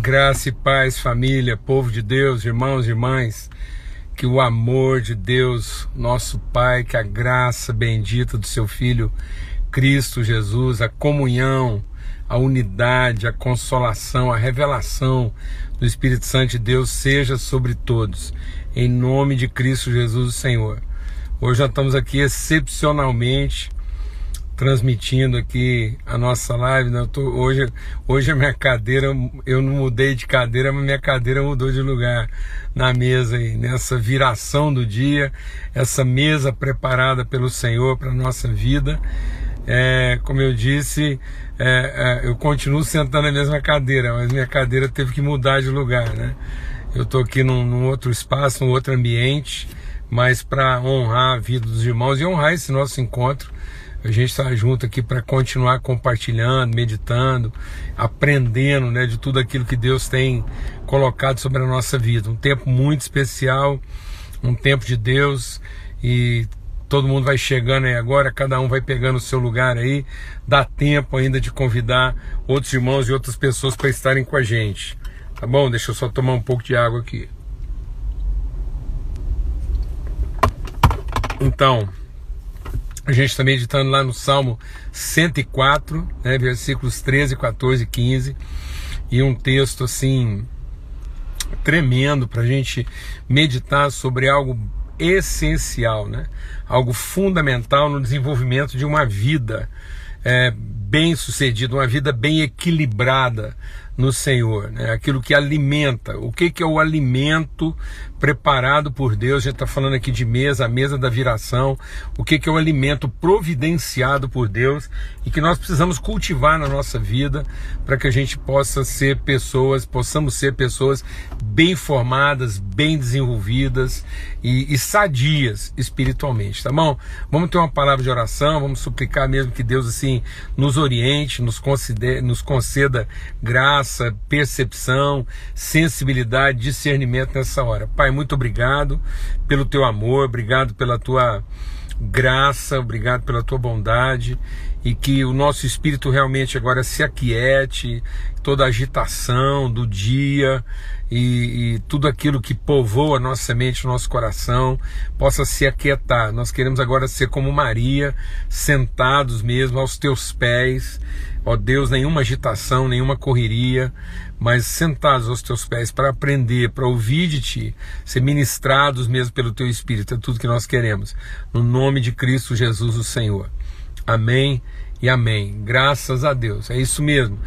Graça e paz, família, povo de Deus, irmãos e irmãs, que o amor de Deus, nosso Pai, que a graça bendita do seu Filho Cristo Jesus, a comunhão, a unidade, a consolação, a revelação do Espírito Santo de Deus seja sobre todos, em nome de Cristo Jesus, o Senhor. Hoje nós estamos aqui excepcionalmente transmitindo aqui a nossa live. Né? Tô, hoje, hoje a minha cadeira, eu não mudei de cadeira, mas minha cadeira mudou de lugar na mesa aí, nessa viração do dia, essa mesa preparada pelo Senhor para nossa vida. É, como eu disse, é, é, eu continuo sentando na mesma cadeira, mas minha cadeira teve que mudar de lugar, né? Eu estou aqui num, num outro espaço, num outro ambiente, mas para honrar a vida dos irmãos e honrar esse nosso encontro a gente está junto aqui para continuar compartilhando, meditando, aprendendo né, de tudo aquilo que Deus tem colocado sobre a nossa vida. Um tempo muito especial, um tempo de Deus e todo mundo vai chegando aí agora, cada um vai pegando o seu lugar aí. Dá tempo ainda de convidar outros irmãos e outras pessoas para estarem com a gente. Tá bom? Deixa eu só tomar um pouco de água aqui. Então, a gente está meditando lá no Salmo 104, né, versículos 13, 14 e 15, e um texto assim tremendo para a gente meditar sobre algo essencial, né? algo fundamental no desenvolvimento de uma vida é, bem sucedida, uma vida bem equilibrada no Senhor, né? aquilo que alimenta. O que, que é o alimento preparado por Deus? A gente está falando aqui de mesa, a mesa da viração. O que, que é o alimento providenciado por Deus e que nós precisamos cultivar na nossa vida para que a gente possa ser pessoas, possamos ser pessoas bem formadas, bem desenvolvidas e, e sadias espiritualmente, tá bom? Vamos ter uma palavra de oração, vamos suplicar mesmo que Deus assim nos oriente, nos, conceda, nos conceda graça, percepção, sensibilidade, discernimento nessa hora. Pai, muito obrigado pelo teu amor, obrigado pela tua graça, obrigado pela tua bondade e que o nosso espírito realmente agora se aquiete, toda a agitação do dia e, e, tudo aquilo que povoa a nossa mente, o nosso coração, possa se aquietar. Nós queremos agora ser como Maria, sentados mesmo aos teus pés, ó Deus, nenhuma agitação, nenhuma correria, mas sentados aos teus pés para aprender, para ouvir de ti, ser ministrados mesmo pelo teu Espírito, é tudo que nós queremos. No nome de Cristo Jesus, o Senhor. Amém e amém. Graças a Deus. É isso mesmo.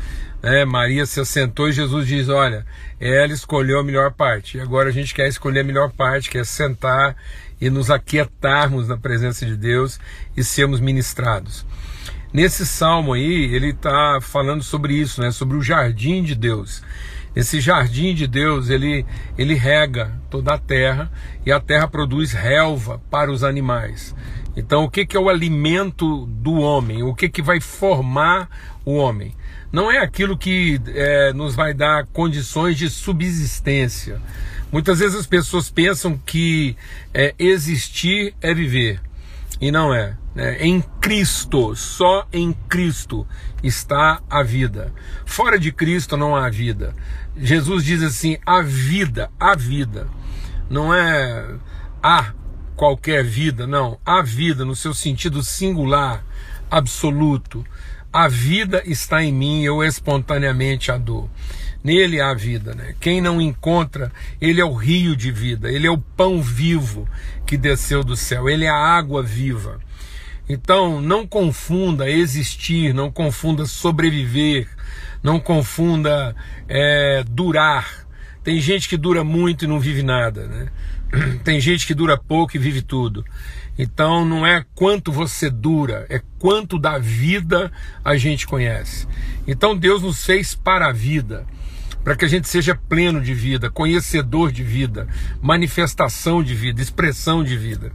É, Maria se assentou e Jesus diz: Olha, ela escolheu a melhor parte. E agora a gente quer escolher a melhor parte, que é sentar e nos aquietarmos na presença de Deus e sermos ministrados. Nesse salmo aí, ele está falando sobre isso, né? sobre o jardim de Deus. Esse jardim de Deus, ele, ele rega toda a terra e a terra produz relva para os animais. Então, o que, que é o alimento do homem? O que, que vai formar o homem? Não é aquilo que é, nos vai dar condições de subsistência. Muitas vezes as pessoas pensam que é, existir é viver. E não é. Né? Em Cristo, só em Cristo está a vida. Fora de Cristo não há vida. Jesus diz assim: a vida, a vida. Não é a qualquer vida, não. A vida no seu sentido singular, absoluto. A vida está em mim, eu espontaneamente a dou. Nele há vida, né? Quem não encontra, ele é o rio de vida, ele é o pão vivo que desceu do céu, ele é a água viva. Então, não confunda existir, não confunda sobreviver, não confunda é, durar. Tem gente que dura muito e não vive nada, né? Tem gente que dura pouco e vive tudo. Então não é quanto você dura, é quanto da vida a gente conhece. Então Deus nos fez para a vida, para que a gente seja pleno de vida, conhecedor de vida, manifestação de vida, expressão de vida.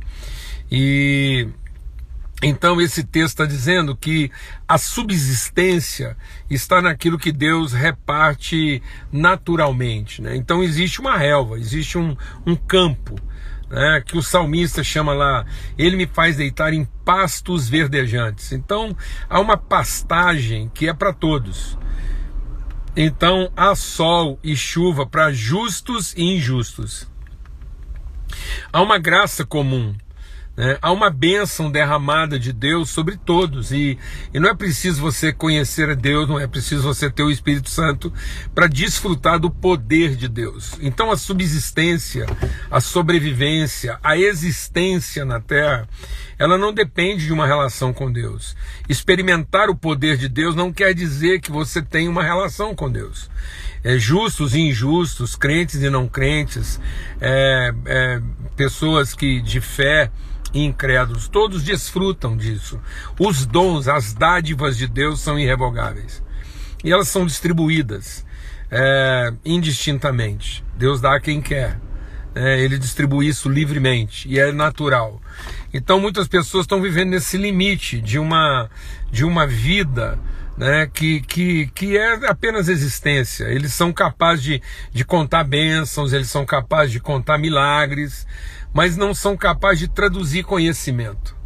E então esse texto está dizendo que a subsistência está naquilo que Deus reparte naturalmente. Né? Então existe uma relva, existe um, um campo. Né, que o salmista chama lá, ele me faz deitar em pastos verdejantes. Então há uma pastagem que é para todos. Então há sol e chuva para justos e injustos. Há uma graça comum né? Há uma bênção derramada de Deus sobre todos, e, e não é preciso você conhecer a Deus, não é preciso você ter o Espírito Santo para desfrutar do poder de Deus. Então a subsistência, a sobrevivência, a existência na terra, ela não depende de uma relação com Deus. Experimentar o poder de Deus não quer dizer que você tem uma relação com Deus. É, justos e injustos, crentes e não crentes, é, é, pessoas que de fé incrédulos, todos desfrutam disso. Os dons, as dádivas de Deus são irrevogáveis e elas são distribuídas é, indistintamente. Deus dá a quem quer. É, ele distribui isso livremente e é natural. Então muitas pessoas estão vivendo nesse limite de uma, de uma vida né, que, que, que é apenas existência. Eles são capazes de, de contar bênçãos, eles são capazes de contar milagres, mas não são capazes de traduzir conhecimento.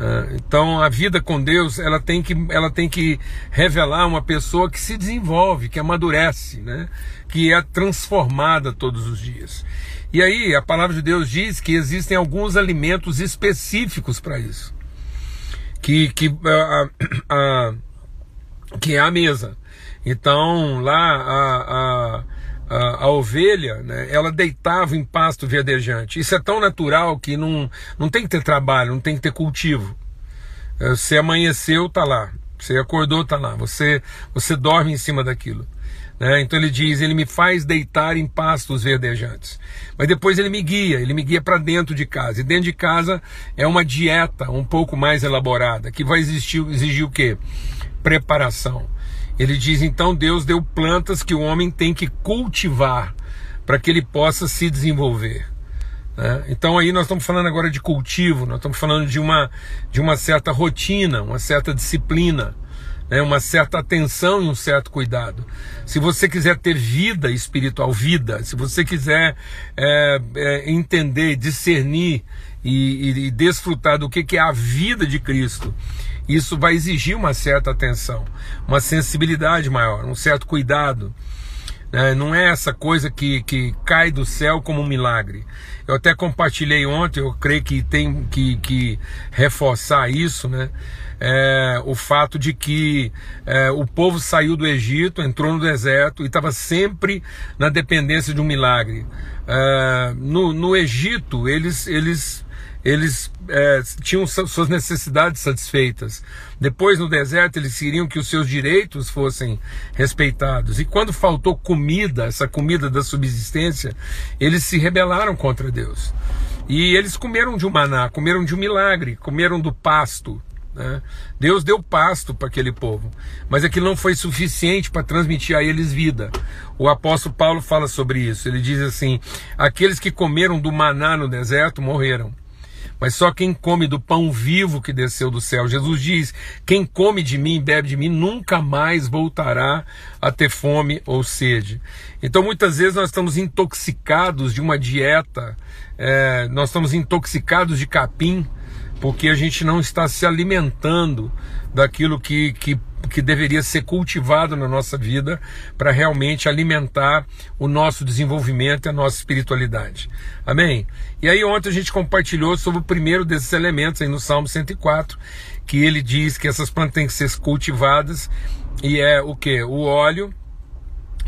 É, então a vida com Deus ela tem que, ela tem que revelar uma pessoa que se desenvolve, que amadurece, né? que é transformada todos os dias. E aí a palavra de Deus diz que existem alguns alimentos específicos para isso, que, que, a, a, que é a mesa. Então lá a, a a, a, ovelha, né, ela deitava em pasto verdejante. Isso é tão natural que não, não tem que ter trabalho, não tem que ter cultivo. É, você amanheceu, tá lá. Você acordou, tá lá. Você, você dorme em cima daquilo. Né? Então ele diz: Ele me faz deitar em pastos verdejantes. Mas depois ele me guia, ele me guia para dentro de casa. E dentro de casa é uma dieta um pouco mais elaborada, que vai existir, exigir o quê? Preparação. Ele diz então Deus deu plantas que o homem tem que cultivar para que ele possa se desenvolver. Né? Então aí nós estamos falando agora de cultivo, nós estamos falando de uma, de uma certa rotina, uma certa disciplina, né? uma certa atenção e um certo cuidado. Se você quiser ter vida espiritual, vida, se você quiser é, é, entender, discernir e, e, e desfrutar do que, que é a vida de Cristo isso vai exigir uma certa atenção, uma sensibilidade maior, um certo cuidado. Né? Não é essa coisa que, que cai do céu como um milagre. Eu até compartilhei ontem, eu creio que tem que, que reforçar isso, né? É, o fato de que é, o povo saiu do Egito, entrou no deserto e estava sempre na dependência de um milagre. É, no, no Egito, eles, eles eles é, tinham suas necessidades satisfeitas. Depois, no deserto, eles queriam que os seus direitos fossem respeitados. E quando faltou comida, essa comida da subsistência, eles se rebelaram contra Deus. E eles comeram de um maná, comeram de um milagre, comeram do pasto. Né? Deus deu pasto para aquele povo, mas aquilo não foi suficiente para transmitir a eles vida. O apóstolo Paulo fala sobre isso. Ele diz assim: aqueles que comeram do maná no deserto morreram mas só quem come do pão vivo que desceu do céu. Jesus diz: quem come de mim, bebe de mim, nunca mais voltará a ter fome ou sede. Então muitas vezes nós estamos intoxicados de uma dieta, é, nós estamos intoxicados de capim, porque a gente não está se alimentando daquilo que, que que deveria ser cultivado na nossa vida para realmente alimentar o nosso desenvolvimento e a nossa espiritualidade. Amém? E aí ontem a gente compartilhou sobre o primeiro desses elementos aí no Salmo 104, que ele diz que essas plantas têm que ser cultivadas e é o que? O óleo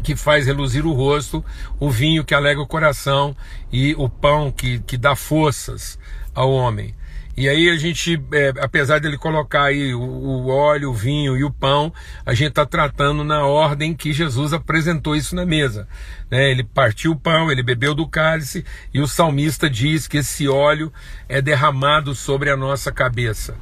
que faz reluzir o rosto, o vinho que alega o coração e o pão que, que dá forças ao homem. E aí a gente, é, apesar dele colocar aí o, o, óleo, o vinho e o pão, a gente está tratando na ordem que Jesus apresentou isso na mesa. Né? Ele partiu o pão, ele bebeu do cálice e o salmista diz que esse óleo é derramado sobre a nossa cabeça.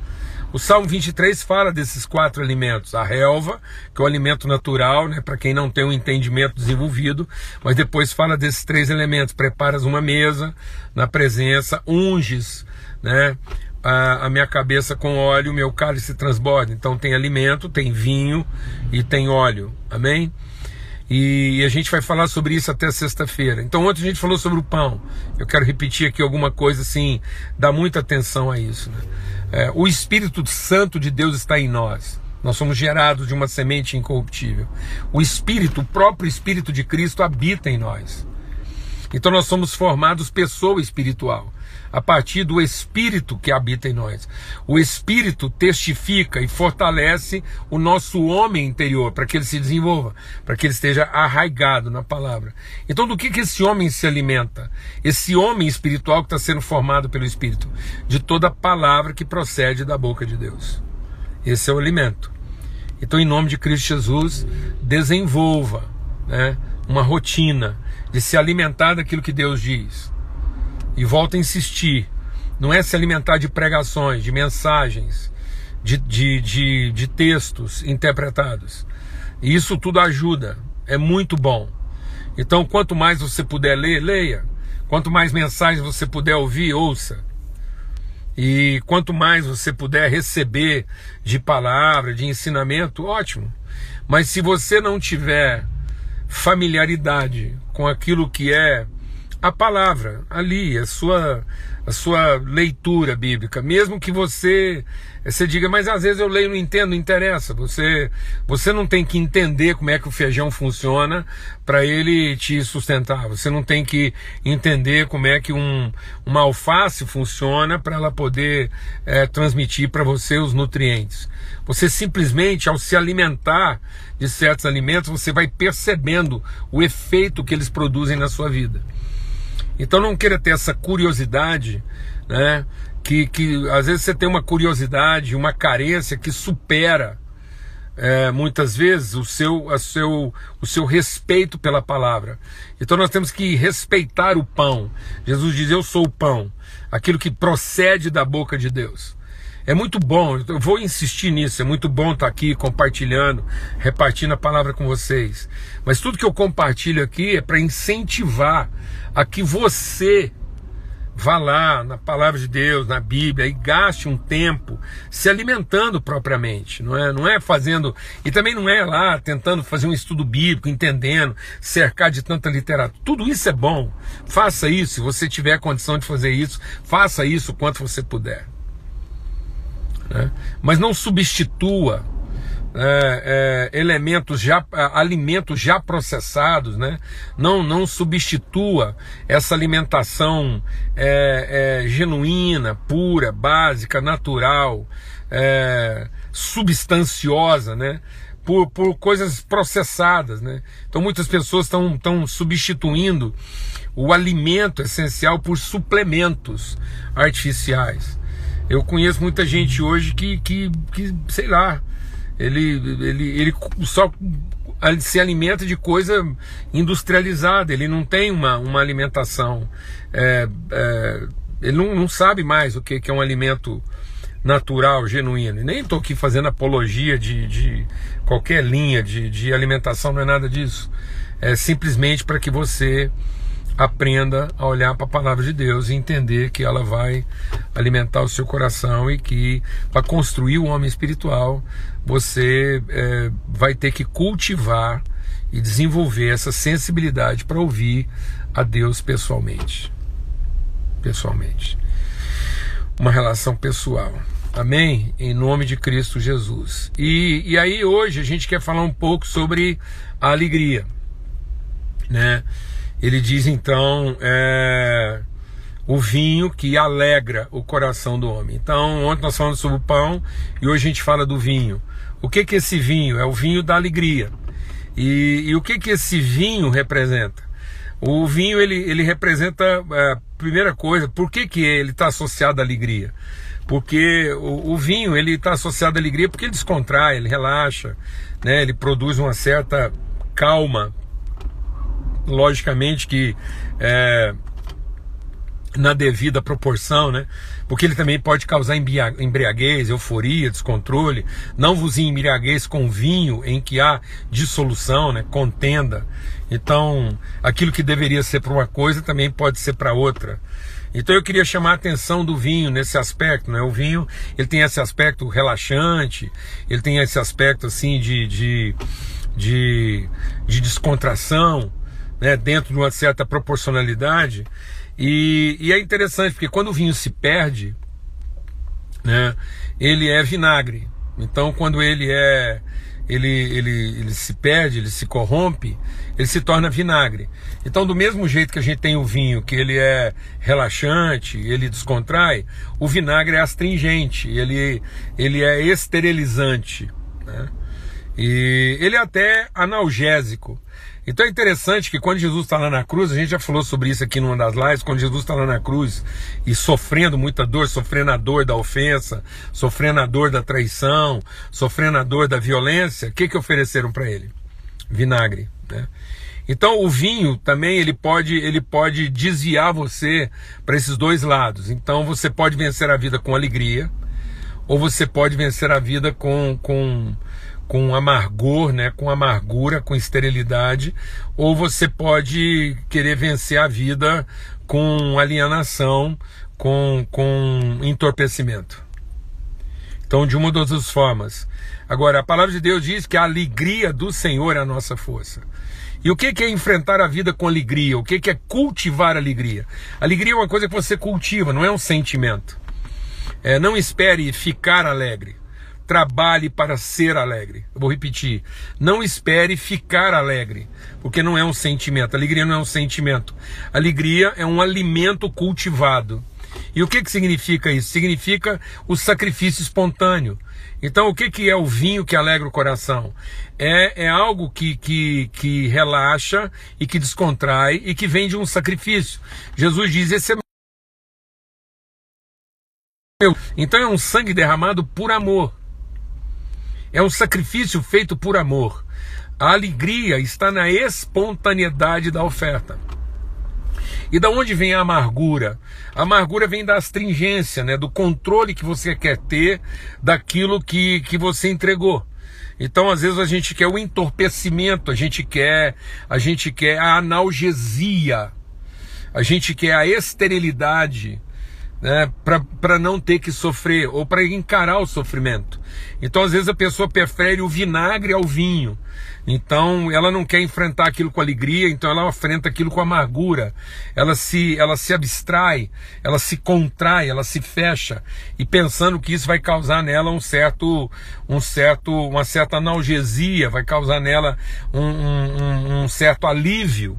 O Salmo 23 fala desses quatro alimentos: a relva, que é o alimento natural, né, para quem não tem um entendimento desenvolvido, mas depois fala desses três elementos: preparas uma mesa na presença, unges né? A, a, minha cabeça com óleo, meu cálice transborda. Então tem alimento, tem vinho e tem óleo. Amém? E a gente vai falar sobre isso até sexta-feira. Então ontem a gente falou sobre o pão. Eu quero repetir aqui alguma coisa assim, dá muita atenção a isso. Né? É, o Espírito Santo de Deus está em nós. Nós somos gerados de uma semente incorruptível. O Espírito, o próprio Espírito de Cristo habita em nós. Então nós somos formados pessoa espiritual a partir do Espírito que habita em nós. O Espírito testifica e fortalece o nosso homem interior para que ele se desenvolva, para que ele esteja arraigado na palavra. Então, do que, que esse homem se alimenta? Esse homem espiritual que está sendo formado pelo Espírito? De toda palavra que procede da boca de Deus. Esse é o alimento. Então, em nome de Cristo Jesus, desenvolva né, uma rotina de se alimentar daquilo que Deus diz e volto a insistir, não é se alimentar de pregações, de mensagens, de, de, de, de textos interpretados. E isso tudo ajuda, é muito bom. Então, quanto mais você puder ler, leia. Quanto mais mensagens você puder ouvir, ouça. E quanto mais você puder receber de palavra, de ensinamento, ótimo. Mas se você não tiver familiaridade com aquilo que é a palavra ali, a sua, a sua leitura bíblica, mesmo que você você diga, mas às vezes eu leio não entendo, não interessa. Você, você não tem que entender como é que o feijão funciona para ele te sustentar. Você não tem que entender como é que um, uma alface funciona para ela poder é, transmitir para você os nutrientes. Você simplesmente, ao se alimentar de certos alimentos, você vai percebendo o efeito que eles produzem na sua vida. Então não queira ter essa curiosidade, né? Que, que às vezes você tem uma curiosidade, uma carência que supera é, muitas vezes o seu, a seu, o seu respeito pela palavra. Então nós temos que respeitar o pão. Jesus diz: Eu sou o pão, aquilo que procede da boca de Deus. É muito bom, eu vou insistir nisso, é muito bom estar aqui compartilhando, repartindo a palavra com vocês. Mas tudo que eu compartilho aqui é para incentivar a que você vá lá na palavra de Deus, na Bíblia e gaste um tempo se alimentando propriamente, não é? Não é fazendo e também não é lá tentando fazer um estudo bíblico, entendendo, cercar de tanta literatura. Tudo isso é bom. Faça isso, se você tiver condição de fazer isso, faça isso o quanto você puder né? mas não substitua é, é, elementos já, alimentos já processados, né? não, não substitua essa alimentação é, é genuína, pura, básica, natural, é, substanciosa, né? Por, por coisas processadas. Né? Então muitas pessoas estão substituindo o alimento essencial por suplementos artificiais. Eu conheço muita gente hoje que, que, que sei lá, ele, ele, ele só se alimenta de coisa industrializada, ele não tem uma, uma alimentação, é, é, ele não, não sabe mais o que, que é um alimento natural, genuíno. Nem estou aqui fazendo apologia de, de qualquer linha de, de alimentação, não é nada disso. É simplesmente para que você aprenda a olhar para a palavra de Deus e entender que ela vai alimentar o seu coração e que para construir o homem espiritual você é, vai ter que cultivar e desenvolver essa sensibilidade para ouvir a Deus pessoalmente. Pessoalmente. Uma relação pessoal. Amém? Em nome de Cristo Jesus. E, e aí hoje a gente quer falar um pouco sobre a alegria, né? Ele diz então é, o vinho que alegra o coração do homem. Então, ontem nós falamos sobre o pão e hoje a gente fala do vinho. O que que esse vinho? É o vinho da alegria. E, e o que que esse vinho representa? O vinho ele, ele representa é, primeira coisa. Por que que ele está associado à alegria? Porque o, o vinho ele está associado à alegria porque ele descontrai, ele relaxa, né? Ele produz uma certa calma logicamente que é, na devida proporção, né? Porque ele também pode causar embriaguez, euforia, descontrole. Não vos embriagueis com vinho em que há dissolução, né? Contenda. Então, aquilo que deveria ser para uma coisa também pode ser para outra. Então eu queria chamar a atenção do vinho nesse aspecto, né? O vinho, ele tem esse aspecto relaxante, ele tem esse aspecto assim de, de, de, de descontração, né, dentro de uma certa proporcionalidade. E, e, é interessante, porque quando o vinho se perde, né, ele é vinagre. Então, quando ele é ele, ele, ele se perde, ele se corrompe, ele se torna vinagre. Então, do mesmo jeito que a gente tem o vinho, que ele é relaxante, ele descontrai, o vinagre é astringente, ele, ele é esterilizante. Né? E ele é até analgésico. Então é interessante que quando Jesus está lá na cruz, a gente já falou sobre isso aqui numa das lives, quando Jesus está lá na cruz e sofrendo muita dor, sofrendo a dor da ofensa, sofrendo a dor da traição, sofrendo a dor da violência, o que, que ofereceram para ele? Vinagre. Né? Então o vinho também ele pode, ele pode desviar você para esses dois lados. Então você pode vencer a vida com alegria, ou você pode vencer a vida com, com com amargor, né, com amargura, com esterilidade, ou você pode querer vencer a vida com alienação, com, com entorpecimento. Então, de uma das duas formas. Agora, a palavra de Deus diz que a alegria do Senhor é a nossa força. E o que é enfrentar a vida com alegria? O que é cultivar alegria? Alegria é uma coisa que você cultiva, não é um sentimento. É, não espere ficar alegre trabalhe para ser alegre. Eu vou repetir. Não espere ficar alegre, porque não é um sentimento. Alegria não é um sentimento. Alegria é um alimento cultivado. E o que, que significa isso? Significa o sacrifício espontâneo. Então, o que, que é o vinho que alegra o coração? É, é algo que, que, que relaxa e que descontrai e que vem de um sacrifício. Jesus diz: esse é meu. Então, é um sangue derramado por amor. É um sacrifício feito por amor. A alegria está na espontaneidade da oferta. E da onde vem a amargura? A amargura vem da astringência, né? do controle que você quer ter daquilo que, que você entregou. Então, às vezes a gente quer o entorpecimento, a gente quer, a gente quer a analgesia, a gente quer a esterilidade, né, para não ter que sofrer ou para encarar o sofrimento. Então, às vezes, a pessoa prefere o vinagre ao vinho. Então, ela não quer enfrentar aquilo com alegria, então ela enfrenta aquilo com amargura. Ela se, ela se abstrai, ela se contrai, ela se fecha e pensando que isso vai causar nela um certo, um certo, uma certa analgesia, vai causar nela um, um, um certo alívio.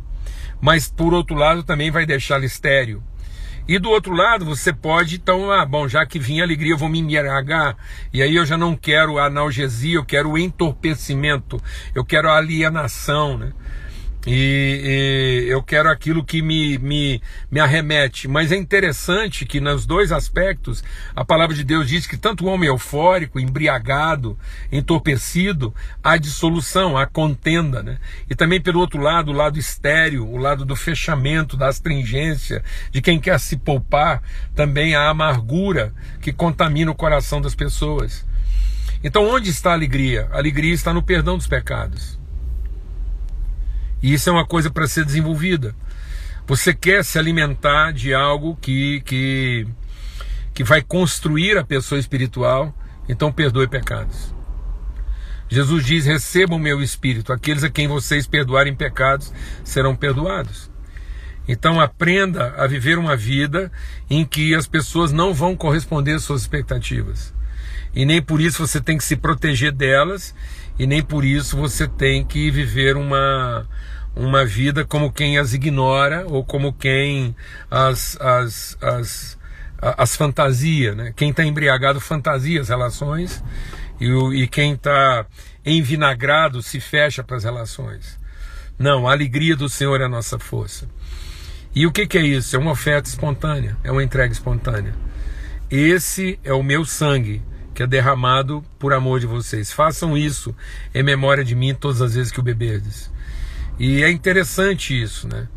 Mas por outro lado também vai deixá-la estéreo. E do outro lado, você pode, então, ah, bom, já que vinha alegria, eu vou me embriagar. E aí eu já não quero analgesia, eu quero entorpecimento, eu quero alienação, né? E, e, eu quero aquilo que me, me, me arremete. Mas é interessante que nos dois aspectos a palavra de Deus diz que tanto o homem eufórico, embriagado, entorpecido, há dissolução, há contenda. Né? E também pelo outro lado, o lado estéreo, o lado do fechamento, da astringência, de quem quer se poupar, também há amargura que contamina o coração das pessoas. Então onde está a alegria? A alegria está no perdão dos pecados. E isso é uma coisa para ser desenvolvida. Você quer se alimentar de algo que, que, que vai construir a pessoa espiritual, então perdoe pecados. Jesus diz: recebam o meu espírito, aqueles a quem vocês perdoarem pecados serão perdoados. Então aprenda a viver uma vida em que as pessoas não vão corresponder às suas expectativas. E nem por isso você tem que se proteger delas, e nem por isso você tem que viver uma, uma vida como quem as ignora ou como quem as, as, as, as fantasia. Né? Quem está embriagado fantasia as relações e, e quem está envinagrado se fecha para as relações. Não, a alegria do Senhor é a nossa força. E o que, que é isso? É uma oferta espontânea, é uma entrega espontânea. Esse é o meu sangue que é derramado por amor de vocês. Façam isso em memória de mim todas as vezes que o beberdes. E é interessante isso, né?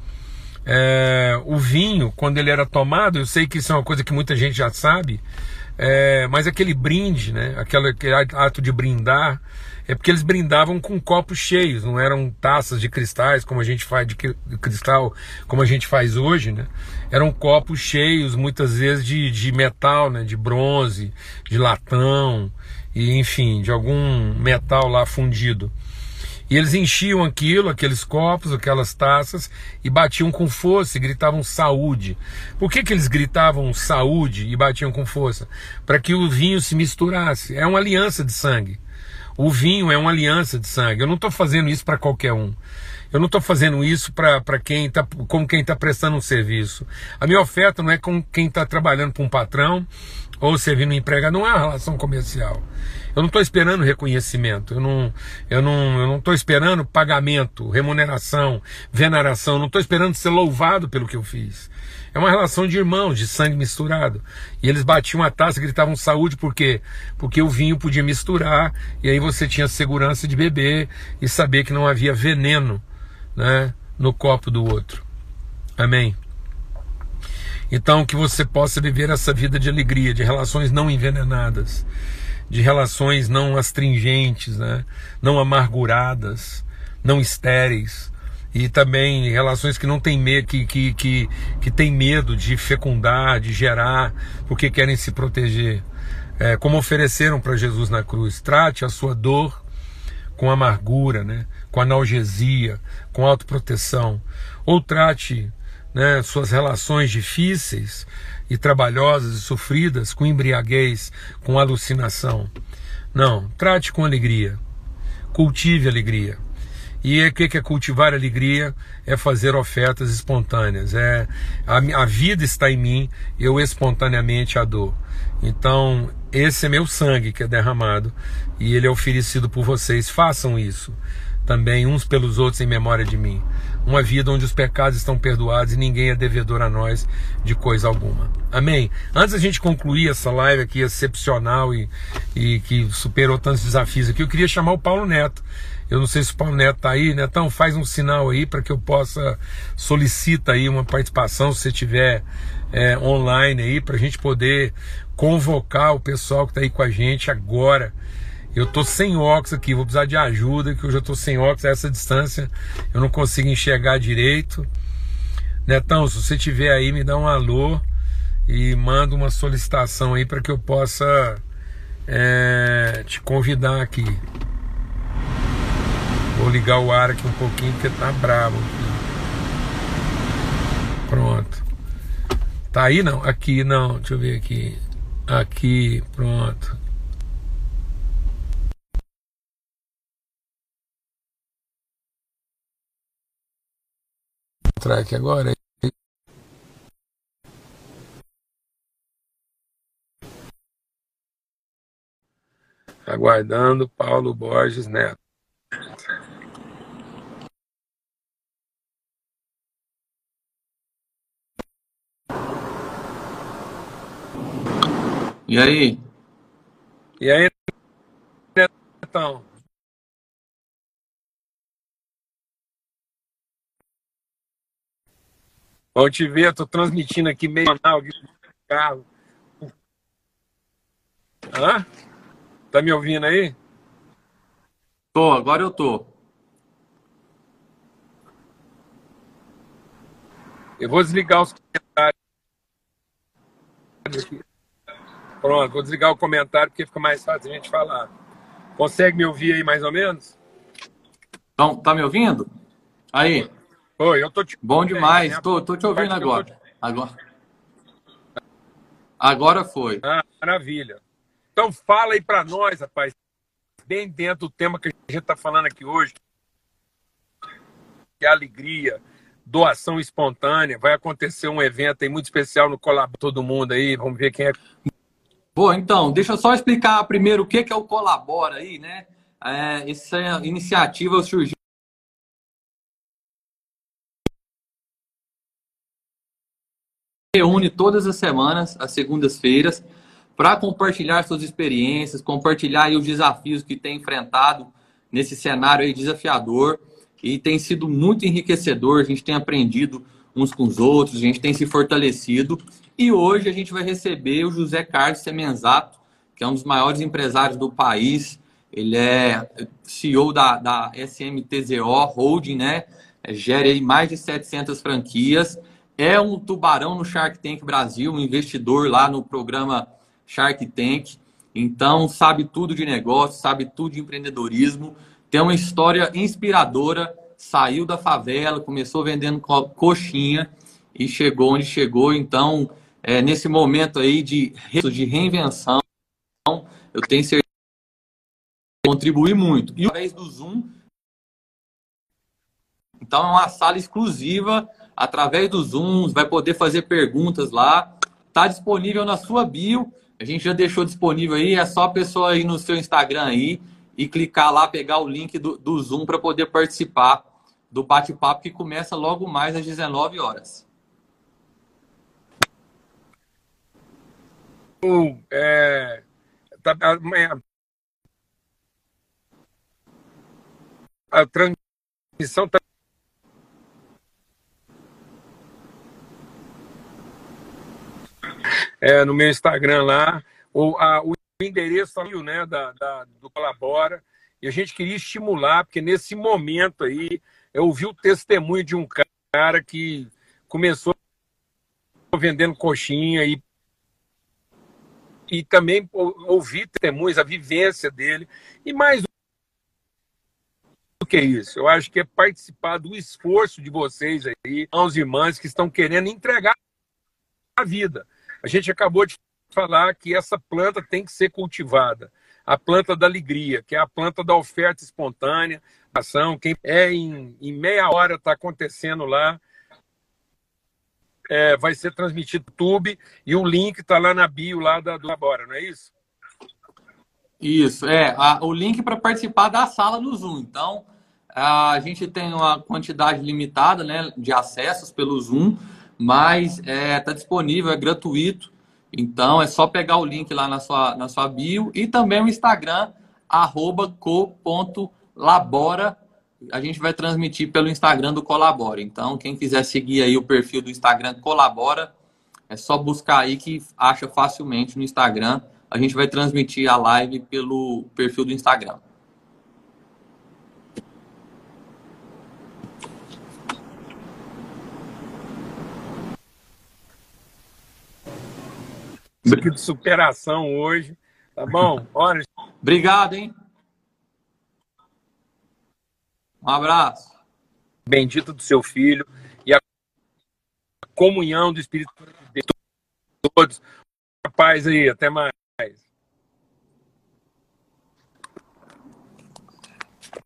É, o vinho, quando ele era tomado, eu sei que isso é uma coisa que muita gente já sabe, é, mas aquele brinde, né? Aquele, aquele ato de brindar, é porque eles brindavam com copos cheios, não eram taças de cristais como a gente faz de cristal, como a gente faz hoje, né? Eram copos cheios, muitas vezes de, de metal, né? De bronze, de latão, e enfim, de algum metal lá fundido. E eles enchiam aquilo, aqueles copos, aquelas taças, e batiam com força e gritavam saúde. Por que, que eles gritavam saúde e batiam com força? Para que o vinho se misturasse. É uma aliança de sangue. O vinho é uma aliança de sangue. Eu não estou fazendo isso para qualquer um. Eu não estou fazendo isso para quem está como quem está prestando um serviço. A minha oferta não é com quem está trabalhando para um patrão ou servindo um empregado, não é uma relação comercial. Eu não estou esperando reconhecimento, eu não eu não eu não estou esperando pagamento, remuneração, veneração, não estou esperando ser louvado pelo que eu fiz. É uma relação de irmãos, de sangue misturado. E eles batiam a taça, gritavam saúde, por quê? Porque o vinho podia misturar, e aí você tinha segurança de beber e saber que não havia veneno né, no copo do outro. Amém? Então, que você possa viver essa vida de alegria, de relações não envenenadas, de relações não astringentes, né, não amarguradas, não estéreis, e também relações que não têm medo, que, que, que, que medo de fecundar, de gerar, porque querem se proteger. É, como ofereceram para Jesus na cruz. Trate a sua dor com amargura, né? com analgesia, com autoproteção. Ou trate né, suas relações difíceis e trabalhosas e sofridas com embriaguez, com alucinação. Não, trate com alegria. Cultive alegria. E o que é cultivar alegria? É fazer ofertas espontâneas. É a, a vida está em mim, eu espontaneamente a dou. Então, esse é meu sangue que é derramado e ele é oferecido por vocês. Façam isso também uns pelos outros em memória de mim. Uma vida onde os pecados estão perdoados e ninguém é devedor a nós de coisa alguma. Amém? Antes da gente concluir essa live aqui excepcional e, e que superou tantos desafios aqui, eu queria chamar o Paulo Neto. Eu não sei se o Paulo Neto está aí, Netão, faz um sinal aí para que eu possa solicita aí uma participação, se você tiver é, online aí, para a gente poder convocar o pessoal que está aí com a gente agora. Eu tô sem óculos aqui, vou precisar de ajuda, que eu já tô sem óculos a essa distância, eu não consigo enxergar direito. Netão, se você tiver aí, me dá um alô e manda uma solicitação aí para que eu possa é, te convidar aqui. Vou ligar o ar aqui um pouquinho porque tá bravo. Pronto. Tá aí não? Aqui não, deixa eu ver aqui. Aqui, pronto. Entrar aqui agora. Aguardando Paulo Borges Neto. E aí? E aí, Netão? Bom te ver, tô transmitindo aqui meio canal aqui carro. Hã? Tá me ouvindo aí? Tô, agora eu tô. Eu vou desligar os comentários. Pronto, vou desligar o comentário porque fica mais fácil a gente falar. Consegue me ouvir aí mais ou menos? Então, tá me ouvindo? Aí. Oi, eu tô te Bom demais, né? tô, tô te ouvindo agora. Te... Agora. Agora foi. Ah, maravilha. Então fala aí para nós, rapaz, bem dentro do tema que a gente está falando aqui hoje, que é alegria, doação espontânea. Vai acontecer um evento aí muito especial no Colab Todo Mundo aí. Vamos ver quem é. Bom, então, deixa eu só explicar primeiro o que é o Colabora aí, né? É, essa iniciativa surgiu reúne todas as semanas, às segundas-feiras, para compartilhar suas experiências, compartilhar os desafios que tem enfrentado nesse cenário desafiador e tem sido muito enriquecedor. A gente tem aprendido uns com os outros, a gente tem se fortalecido e hoje a gente vai receber o José Carlos Semenzato, que é um dos maiores empresários do país. Ele é CEO da, da SMTZO Holding, né? Gera aí mais de 700 franquias é um tubarão no Shark Tank Brasil, um investidor lá no programa Shark Tank. Então, sabe tudo de negócio, sabe tudo de empreendedorismo. tem uma história inspiradora, saiu da favela, começou vendendo co coxinha e chegou onde chegou. Então, é, nesse momento aí de, de reinvenção, eu tenho certeza que contribuir muito. E através do Zoom, então é uma sala exclusiva, através do Zoom, vai poder fazer perguntas lá. Está disponível na sua bio. A gente já deixou disponível aí, é só a pessoa ir no seu Instagram aí e clicar lá, pegar o link do, do Zoom para poder participar do bate-papo que começa logo mais às 19 horas. É, tá, a, a transmissão está é, no meu Instagram lá, ou a, o endereço né, da, da, do Colabora, e a gente queria estimular, porque nesse momento aí, eu ouvi o testemunho de um cara que começou vendendo coxinha e, e também ouvi testemunhos, a vivência dele, e mais do que isso, eu acho que é participar do esforço de vocês aí, aos irmãos que estão querendo entregar a vida. A gente acabou de falar que essa planta tem que ser cultivada. A planta da alegria, que é a planta da oferta espontânea, ação. Quem é em, em meia hora está acontecendo lá. É, vai ser transmitido no YouTube e o link está lá na bio lá da, do Labora, não é isso? Isso, é. A, o link para participar da sala no Zoom. Então, a gente tem uma quantidade limitada né, de acessos pelo Zoom mas está é, tá disponível, é gratuito. Então é só pegar o link lá na sua, na sua bio e também o Instagram, co.labora. A gente vai transmitir pelo Instagram do Colabora. Então, quem quiser seguir aí o perfil do Instagram Colabora, é só buscar aí que acha facilmente no Instagram. A gente vai transmitir a live pelo perfil do Instagram. Isso aqui de superação hoje. Tá bom? Olha. Obrigado, hein? Um abraço. Bendito do seu filho e a comunhão do Espírito de todos. Paz aí, até mais.